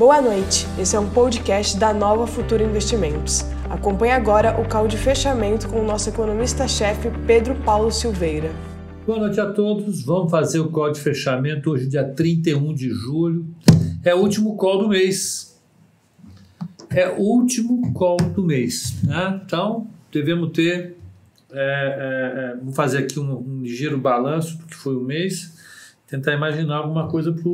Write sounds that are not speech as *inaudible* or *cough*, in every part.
Boa noite, esse é um podcast da Nova Futura Investimentos. Acompanhe agora o call de fechamento com o nosso economista-chefe Pedro Paulo Silveira. Boa noite a todos, vamos fazer o call de fechamento hoje, dia 31 de julho. É o último call do mês. É o último call do mês. Né? Então, devemos ter. É, é, é, vou fazer aqui um, um ligeiro balanço do que foi o mês, tentar imaginar alguma coisa para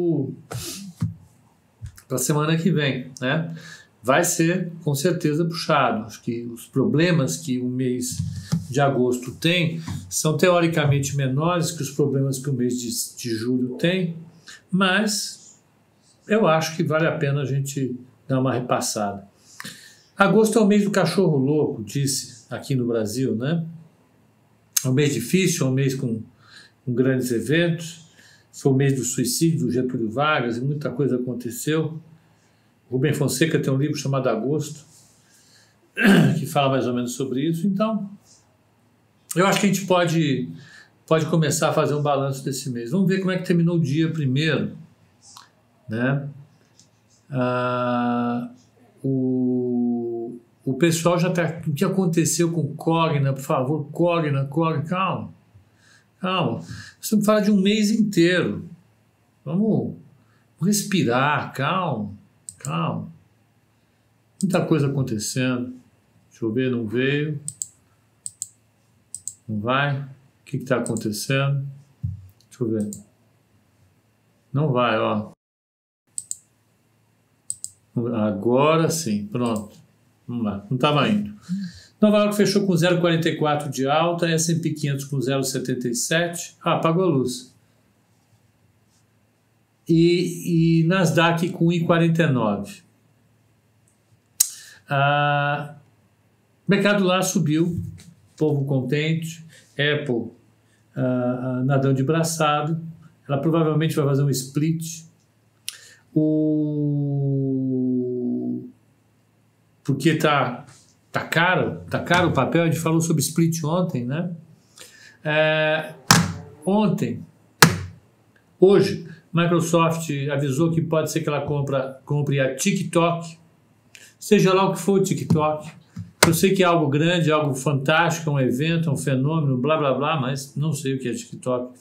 para a semana que vem, né? Vai ser com certeza puxado. Acho que os problemas que o mês de agosto tem são teoricamente menores que os problemas que o mês de, de julho tem, mas eu acho que vale a pena a gente dar uma repassada. Agosto é o mês do cachorro louco, disse aqui no Brasil, né? É um mês difícil, é um mês com, com grandes eventos foi o mês do suicídio do Getúlio Vargas e muita coisa aconteceu. Rubem Fonseca tem um livro chamado Agosto, que fala mais ou menos sobre isso. Então, eu acho que a gente pode, pode começar a fazer um balanço desse mês. Vamos ver como é que terminou o dia primeiro. Né? Ah, o, o pessoal já está. O que aconteceu com Cogna? Por favor, Cogna, Cogna, calma. Calma. Você fala de um mês inteiro. Vamos respirar, calma, calma. Muita coisa acontecendo. Chover não veio. Não vai? O que está acontecendo? Deixa eu ver. Não vai, ó. Agora sim, pronto. Vamos lá. Não estava indo. Nova York fechou com 0,44 de alta, S&P 500 com 0,77. Ah, apagou a luz. E, e Nasdaq com 1,49. Ah, mercado lá subiu, povo contente, Apple ah, ah, nadando de braçado, ela provavelmente vai fazer um split. O... Porque está Tá caro, tá caro o papel. A gente falou sobre split ontem, né? É, ontem, hoje, Microsoft avisou que pode ser que ela compra, compre a TikTok, seja lá o que for o TikTok. Eu sei que é algo grande, algo fantástico, é um evento, é um fenômeno, blá blá blá, mas não sei o que é TikTok.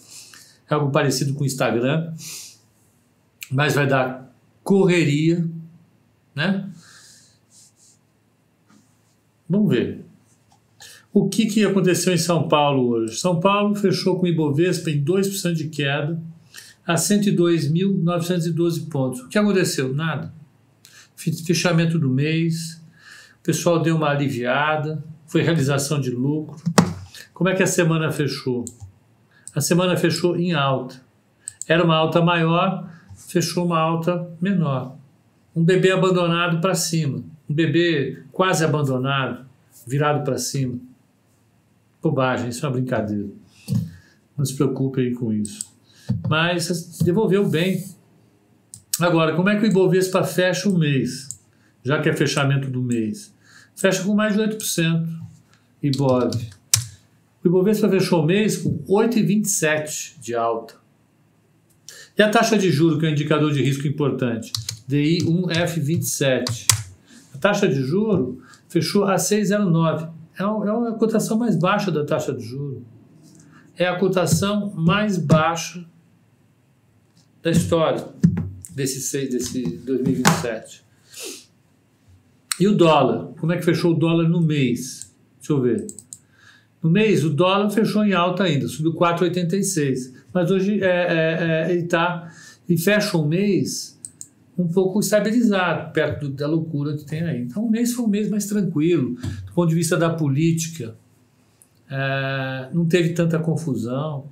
É algo parecido com o Instagram, mas vai dar correria, né? Vamos ver. O que, que aconteceu em São Paulo hoje? São Paulo fechou com o Ibovespa em 2% de queda a 102.912 pontos. O que aconteceu? Nada. Fechamento do mês, o pessoal deu uma aliviada, foi realização de lucro. Como é que a semana fechou? A semana fechou em alta. Era uma alta maior, fechou uma alta menor. Um bebê abandonado para cima um bebê quase abandonado, virado para cima. Bobagem, isso é uma brincadeira. Não se preocupem com isso. Mas devolveu bem. Agora, como é que o Ibovespa fecha o mês? Já que é fechamento do mês. Fecha com mais de 8%. Ibov. O Ibovespa fechou o mês com 8,27% de alta. E a taxa de juro, que é um indicador de risco importante? DI 1F27. A taxa de juro fechou a 6,09. É, é a cotação mais baixa da taxa de juro. É a cotação mais baixa da história desse, seis, desse 2027. E o dólar? Como é que fechou o dólar no mês? Deixa eu ver. No mês, o dólar fechou em alta ainda, subiu 4,86. Mas hoje é, é, é, ele está. E fecha o mês um pouco estabilizado, perto da loucura que tem aí. Então, o mês foi um mês mais tranquilo, do ponto de vista da política, é, não teve tanta confusão,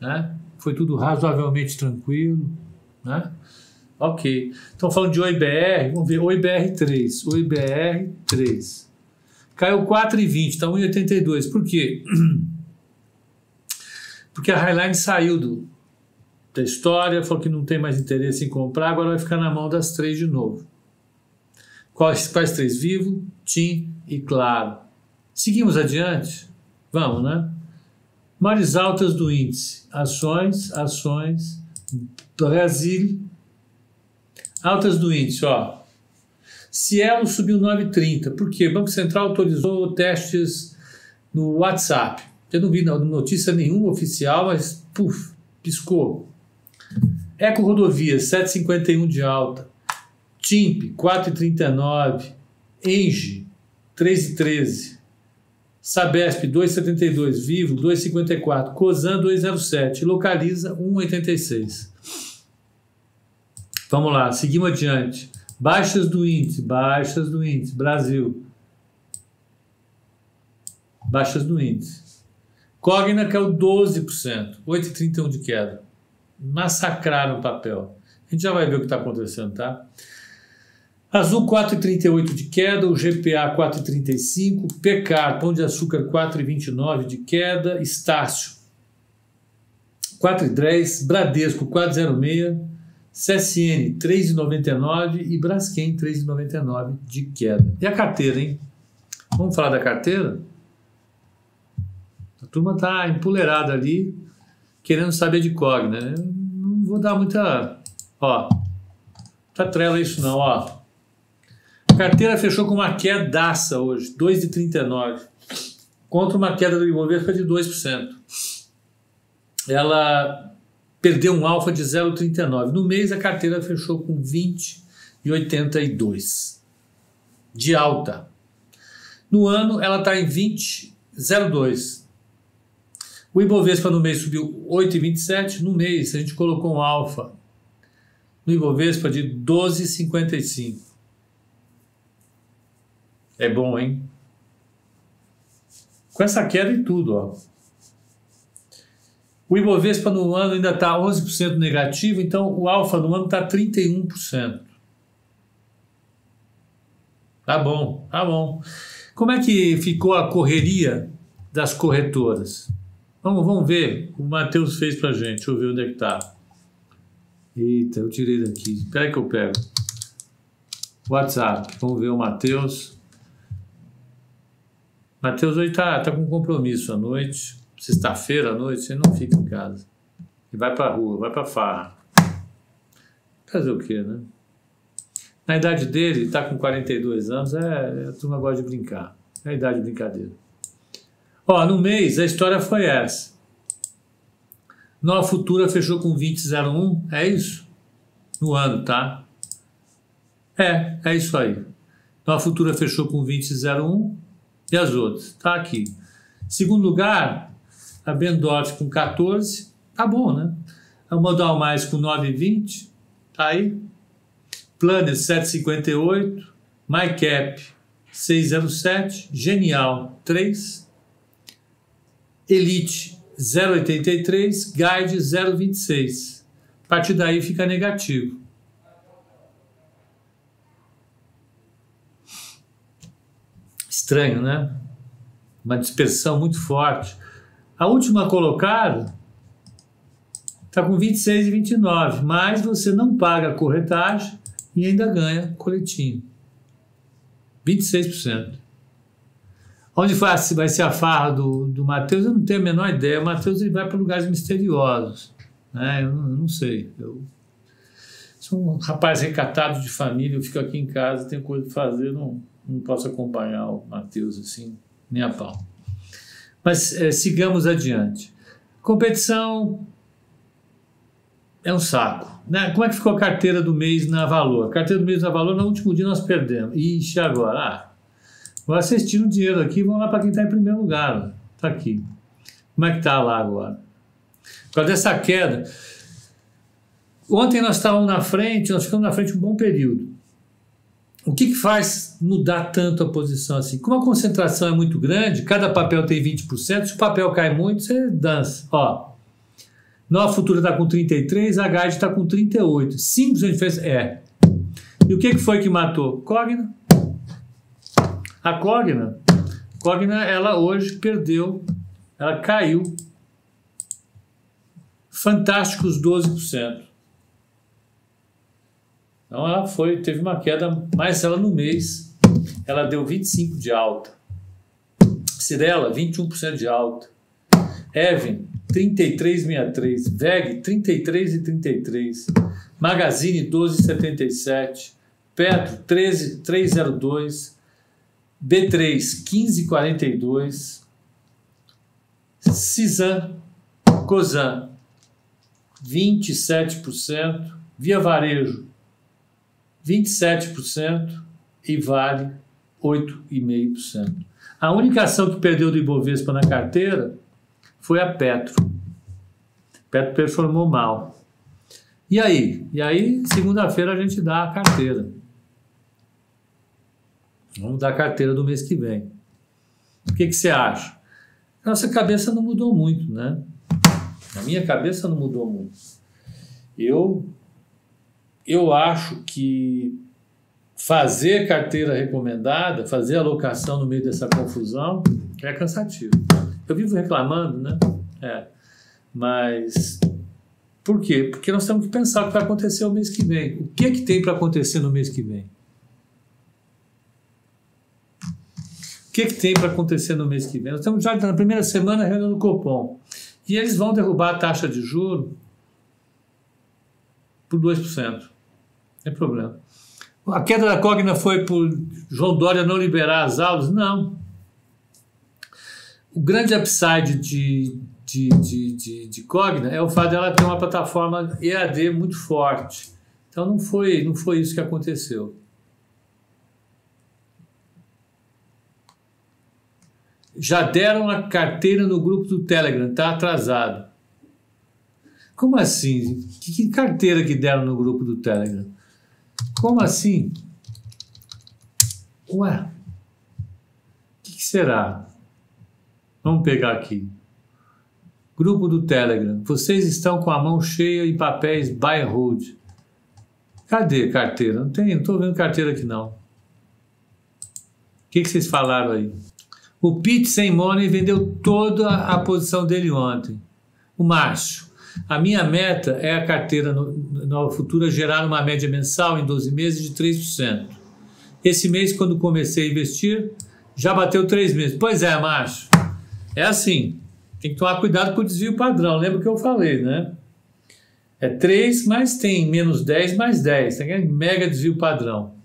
né? foi tudo razoavelmente tranquilo. Né? Ok. Então, falando de OIBR, vamos ver, OIBR 3, OIBR 3. Caiu 4,20, está 1,82. Por quê? *clears throat* Porque a Highline saiu do, da história, falou que não tem mais interesse em comprar, agora vai ficar na mão das três de novo. Quais, quais três? Vivo, TIM e Claro. Seguimos adiante? Vamos, né? Maiores altas do índice. Ações, ações, Brasil, Altas do índice, ó. Cielo subiu 9,30. Por quê? O Banco Central autorizou testes no WhatsApp. Eu não vi notícia nenhuma oficial, mas puf, piscou. Eco Rodovias, 7,51 de alta. TIMP, 4,39. Engie, 3,13. Sabesp, 2,72. Vivo, 2,54. Cosan, 2,07. Localiza, 1,86. Vamos lá, seguimos adiante. Baixas do índice, baixas do índice. Brasil. Baixas do índice. Cogna caiu 12%, 8,31 de queda. Massacraram o papel. A gente já vai ver o que está acontecendo, tá? Azul 4,38 de queda, o GPA 4,35, Pecar, Pão de Açúcar 4,29 de queda, Estácio 4,10, Bradesco 4,06, CSN 3,99 e Braskem 3,99 de queda. E a carteira, hein? Vamos falar da carteira? A turma está empolerada ali, querendo saber de Cogna. Né? Não vou dar muita. Ó, tá trela isso não, ó. A carteira fechou com uma quedaça hoje, 2,39, contra uma queda do Ibovespa de 2%. Ela perdeu um alfa de 0,39. No mês a carteira fechou com 20,82 de alta. No ano ela está em 20,02. O Ibovespa no mês subiu 8,27. No mês a gente colocou um alfa no Ibovespa de 12,55. É bom, hein? Com essa queda e tudo, ó. O Ibovespa no ano ainda está 11% negativo, então o alfa no ano está 31%. Tá bom, tá bom. Como é que ficou a correria das corretoras? Vamos, vamos ver. O Matheus fez para gente. Deixa eu ver onde é que está. Eita, eu tirei daqui. Espera que eu pego. WhatsApp. Vamos ver o Matheus. Matheus hoje está tá com compromisso à noite sexta-feira à noite, você não fica em casa. E vai para a rua, vai para farra. Fazer o quê, né? Na idade dele, está com 42 anos, é, a turma gosta de brincar. É a idade de brincadeira. Ó, no mês, a história foi essa. Nova Futura fechou com 20,01, é isso? No ano, tá? É, é isso aí. Nova Futura fechou com 20,01 e as outras? Tá aqui. Segundo lugar, a Bendorf com 14, tá bom, né? A Modal Mais com 9,20, tá aí. Planner 7,58, MyCap 6,07, Genial 3, Elite 0,83, Guide 0,26. A partir daí fica negativo. Estranho, né? Uma dispersão muito forte. A última colocada está com 26 e 29, mas você não paga a corretagem e ainda ganha coletinho. 26%. Onde vai ser a farra do, do Matheus, eu não tenho a menor ideia. O Matheus ele vai para lugares misteriosos. Né? Eu, não, eu não sei. Eu sou um rapaz recatado de família, eu fico aqui em casa, tenho coisa para fazer, não, não posso acompanhar o Matheus assim, nem a pau. Mas é, sigamos adiante. Competição é um saco. Né? Como é que ficou a carteira do mês na Valor? A carteira do mês na Valor, no último dia nós perdemos. Ixi, agora? Ah, agora vocês tiram dinheiro aqui vão lá para quem está em primeiro lugar. Está aqui. Como é que está lá agora? Por causa dessa queda. Ontem nós estávamos na frente, nós ficamos na frente um bom período o que, que, faz mudar tanto a posição assim? Como a concentração é muito grande, cada papel tem 20%, se o papel cai muito, você dança. Ó, Nova Futura está com 33, a Guide está com 38. Simples a diferença? É. E o que, que foi que matou? Cogna. A Cogna, Cogna, ela hoje perdeu, ela caiu fantásticos 12%. Então ela foi, teve uma queda, mas ela no mês, ela deu 25 de alta. Cirela, 21% de alta. Even, 33,63. VEG, 33,33. Magazine 12,77, Petro 13, 302, B3 15,42, Cisan, Cosan 27%, Via Varejo 27% e Vale 8,5%. A única ação que perdeu do Ibovespa na carteira foi a Petro. Petro performou mal. E aí? E aí, segunda-feira, a gente dá a carteira. Vamos dar a carteira do mês que vem. O que, que você acha? Nossa cabeça não mudou muito, né? A minha cabeça não mudou muito. Eu, eu acho que fazer carteira recomendada, fazer alocação no meio dessa confusão é cansativo. Eu vivo reclamando, né? É. Mas por quê? Porque nós temos que pensar o que vai acontecer o mês que vem. O que, é que tem para acontecer no mês que vem? Que, é que tem para acontecer no mês que vem? Nós estamos já na primeira semana reunião do Copom. E eles vão derrubar a taxa de juro por 2%. Não tem problema. A queda da Cogna foi por João Dória não liberar as aulas? Não. O grande upside de, de, de, de, de Cogna é o fato dela ter uma plataforma EAD muito forte. Então não foi, não foi isso que aconteceu. Já deram a carteira no grupo do Telegram, está atrasado. Como assim? Que, que carteira que deram no grupo do Telegram? Como assim? Ué, o que, que, será? Vamos pegar aqui. Grupo do Telegram. Vocês estão com a mão cheia em papéis buy hold. Cadê carteira? Não tem, não estou vendo carteira aqui não. O que, que vocês falaram aí? O Pete sem money vendeu toda a posição dele ontem. O macho. A minha meta é a carteira Nova Futura gerar uma média mensal em 12 meses de 3%. Esse mês, quando comecei a investir, já bateu 3 meses. Pois é, macho. É assim. Tem que tomar cuidado com o desvio padrão. Lembra que eu falei, né? É 3, mas tem menos 10 mais 10. Tem mega desvio padrão.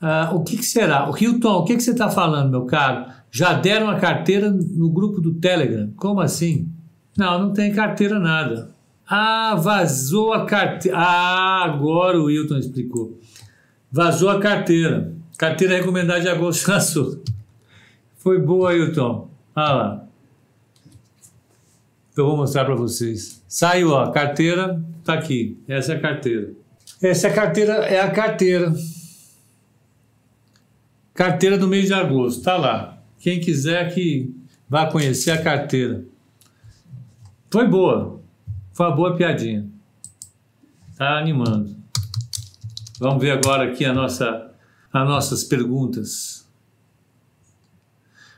Ah, o que, que, será? O Hilton, o que, que você está falando, meu caro? Já deram a carteira no grupo do Telegram. Como assim? Não, não tem carteira nada. Ah, vazou a carteira. Ah, agora o Wilton explicou. Vazou a carteira. Carteira recomendada de agosto *laughs* passou. Foi boa, Wilton. Olha lá. Eu vou mostrar para vocês. Saiu, ó. Carteira tá aqui. Essa é a carteira. Essa é carteira é a carteira. Carteira do mês de agosto. Tá lá. Quem quiser que vá conhecer a carteira. Foi boa. Foi uma boa piadinha. Tá animando. Vamos ver agora aqui a nossa, as nossas perguntas.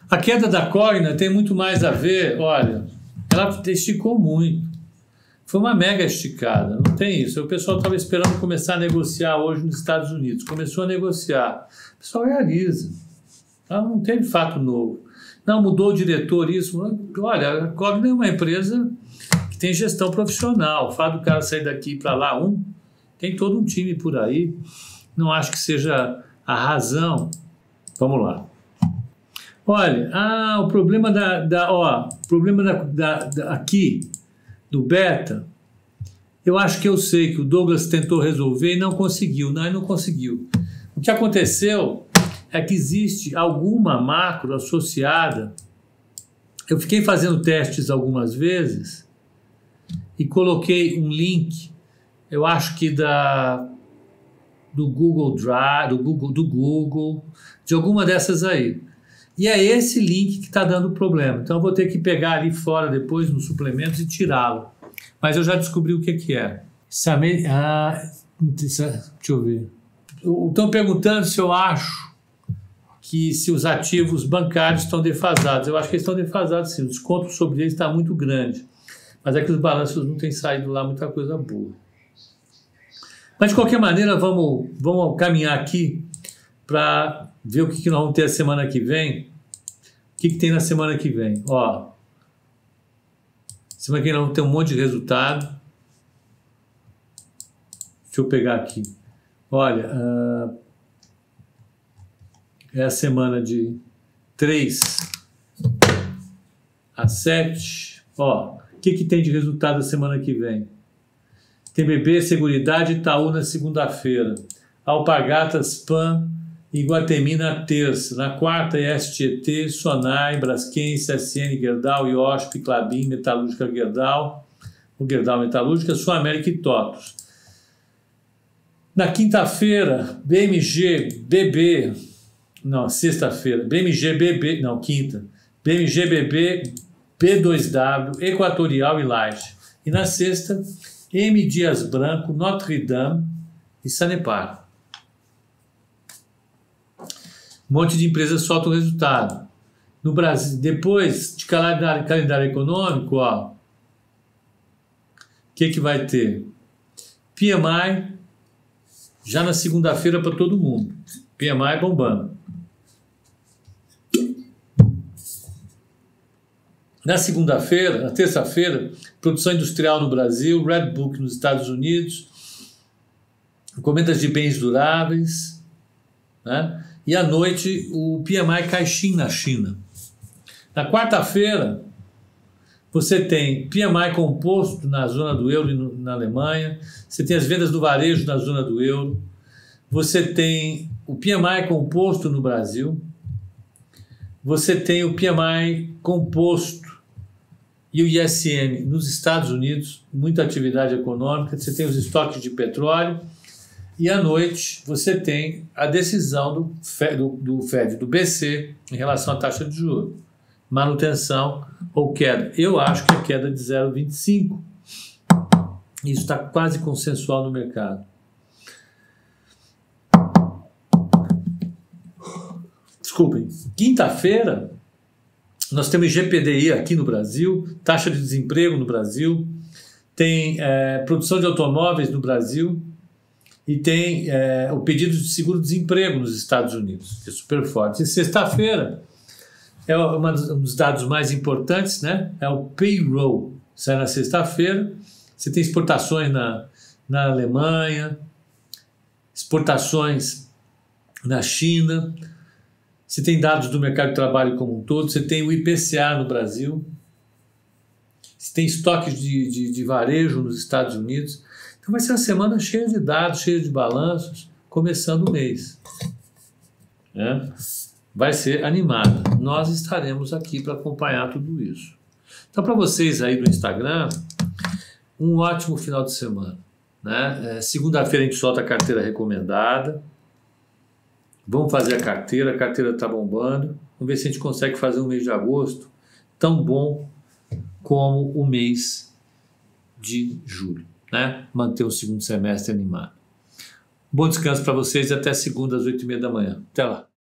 A queda da Cogna tem muito mais a ver, olha, ela esticou muito. Foi uma mega esticada, não tem isso. O pessoal estava esperando começar a negociar hoje nos Estados Unidos. Começou a negociar. O pessoal realiza. Ela não teve fato novo. Não, mudou o diretor, isso. Olha, a Cogna é uma empresa que tem gestão profissional. O fato do cara sair daqui para lá, um, tem todo um time por aí. Não acho que seja a razão. Vamos lá. Olha, ah, o problema da, da ó, problema da, da, da, aqui do beta, eu acho que eu sei que o Douglas tentou resolver e não conseguiu, não, ele não conseguiu. O que aconteceu é que existe alguma macro associada. Eu fiquei fazendo testes algumas vezes e coloquei um link, eu acho que da do Google Drive, do Google, do Google, de alguma dessas aí. E é esse link que está dando problema. Então eu vou ter que pegar ali fora depois nos suplementos e tirá-lo. Mas eu já descobri o que, que é. Ah, deixa eu ver. Estão perguntando se eu acho que se os ativos bancários estão defasados. Eu acho que eles estão defasados sim, o desconto sobre eles está muito grande. Mas é que os balanços não têm saído lá muita coisa boa. Mas de qualquer maneira, vamos, vamos caminhar aqui para ver o que, que nós vamos ter a semana que vem. Que, que tem na semana que vem? Ó, semana que vem ter um monte de resultado. Deixa eu pegar aqui. Olha, uh, é a semana de 3 a 7. Ó, o que, que tem de resultado a semana que vem? TBB, Seguridade Itaú na segunda-feira. Alpagatas, PAN e Guatemi na terça. Na quarta, STT, Sonai, Braskem, CSN, Gerdau, IOSP, Clabin, Metalúrgica Gerdau, o Gerdau Metalúrgica, Sul América e TOTOS. Na quinta-feira, BMG, BB, não, sexta-feira, BMG, BB, não, quinta, BMG, BB, B2W, Equatorial e Laje. E na sexta, M. Dias Branco, Notre Dame e Sanepar. Um monte de empresas solta o resultado. No Brasil, depois de calendário, calendário econômico, ó, que, que vai ter? PMI já na segunda-feira para todo mundo. PMI bombando. Na segunda-feira, na terça-feira, produção industrial no Brasil, Red Book nos Estados Unidos, encomendas de bens duráveis, né? E à noite o PMI Caixin na China. Na quarta-feira, você tem PMI composto na zona do euro e na Alemanha, você tem as vendas do varejo na zona do euro, você tem o PMI composto no Brasil, você tem o PMI composto e o ISM nos Estados Unidos, muita atividade econômica, você tem os estoques de petróleo e à noite você tem a decisão do FED, do, FED, do BC em relação à taxa de juros manutenção ou queda. Eu acho que a queda é de 0,25. Isso está quase consensual no mercado. Desculpem. Quinta-feira, nós temos GPDI aqui no Brasil, taxa de desemprego no Brasil, tem é, produção de automóveis no Brasil e tem é, o pedido de seguro-desemprego nos Estados Unidos, que é super forte. E sexta-feira, é uma, um dos dados mais importantes, né? É o payroll. Sai na sexta-feira. Você tem exportações na, na Alemanha, exportações na China. Você tem dados do mercado de trabalho como um todo. Você tem o IPCA no Brasil. Você tem estoques de, de, de varejo nos Estados Unidos. Então vai ser uma semana cheia de dados, cheia de balanços, começando o mês. Né? vai ser animada. Nós estaremos aqui para acompanhar tudo isso. Então, para vocês aí do Instagram, um ótimo final de semana. Né? É, Segunda-feira a gente solta a carteira recomendada. Vamos fazer a carteira, a carteira está bombando. Vamos ver se a gente consegue fazer um mês de agosto tão bom como o mês de julho. Né? Manter o segundo semestre animado. Bom descanso para vocês e até segunda às oito e meia da manhã. Até lá.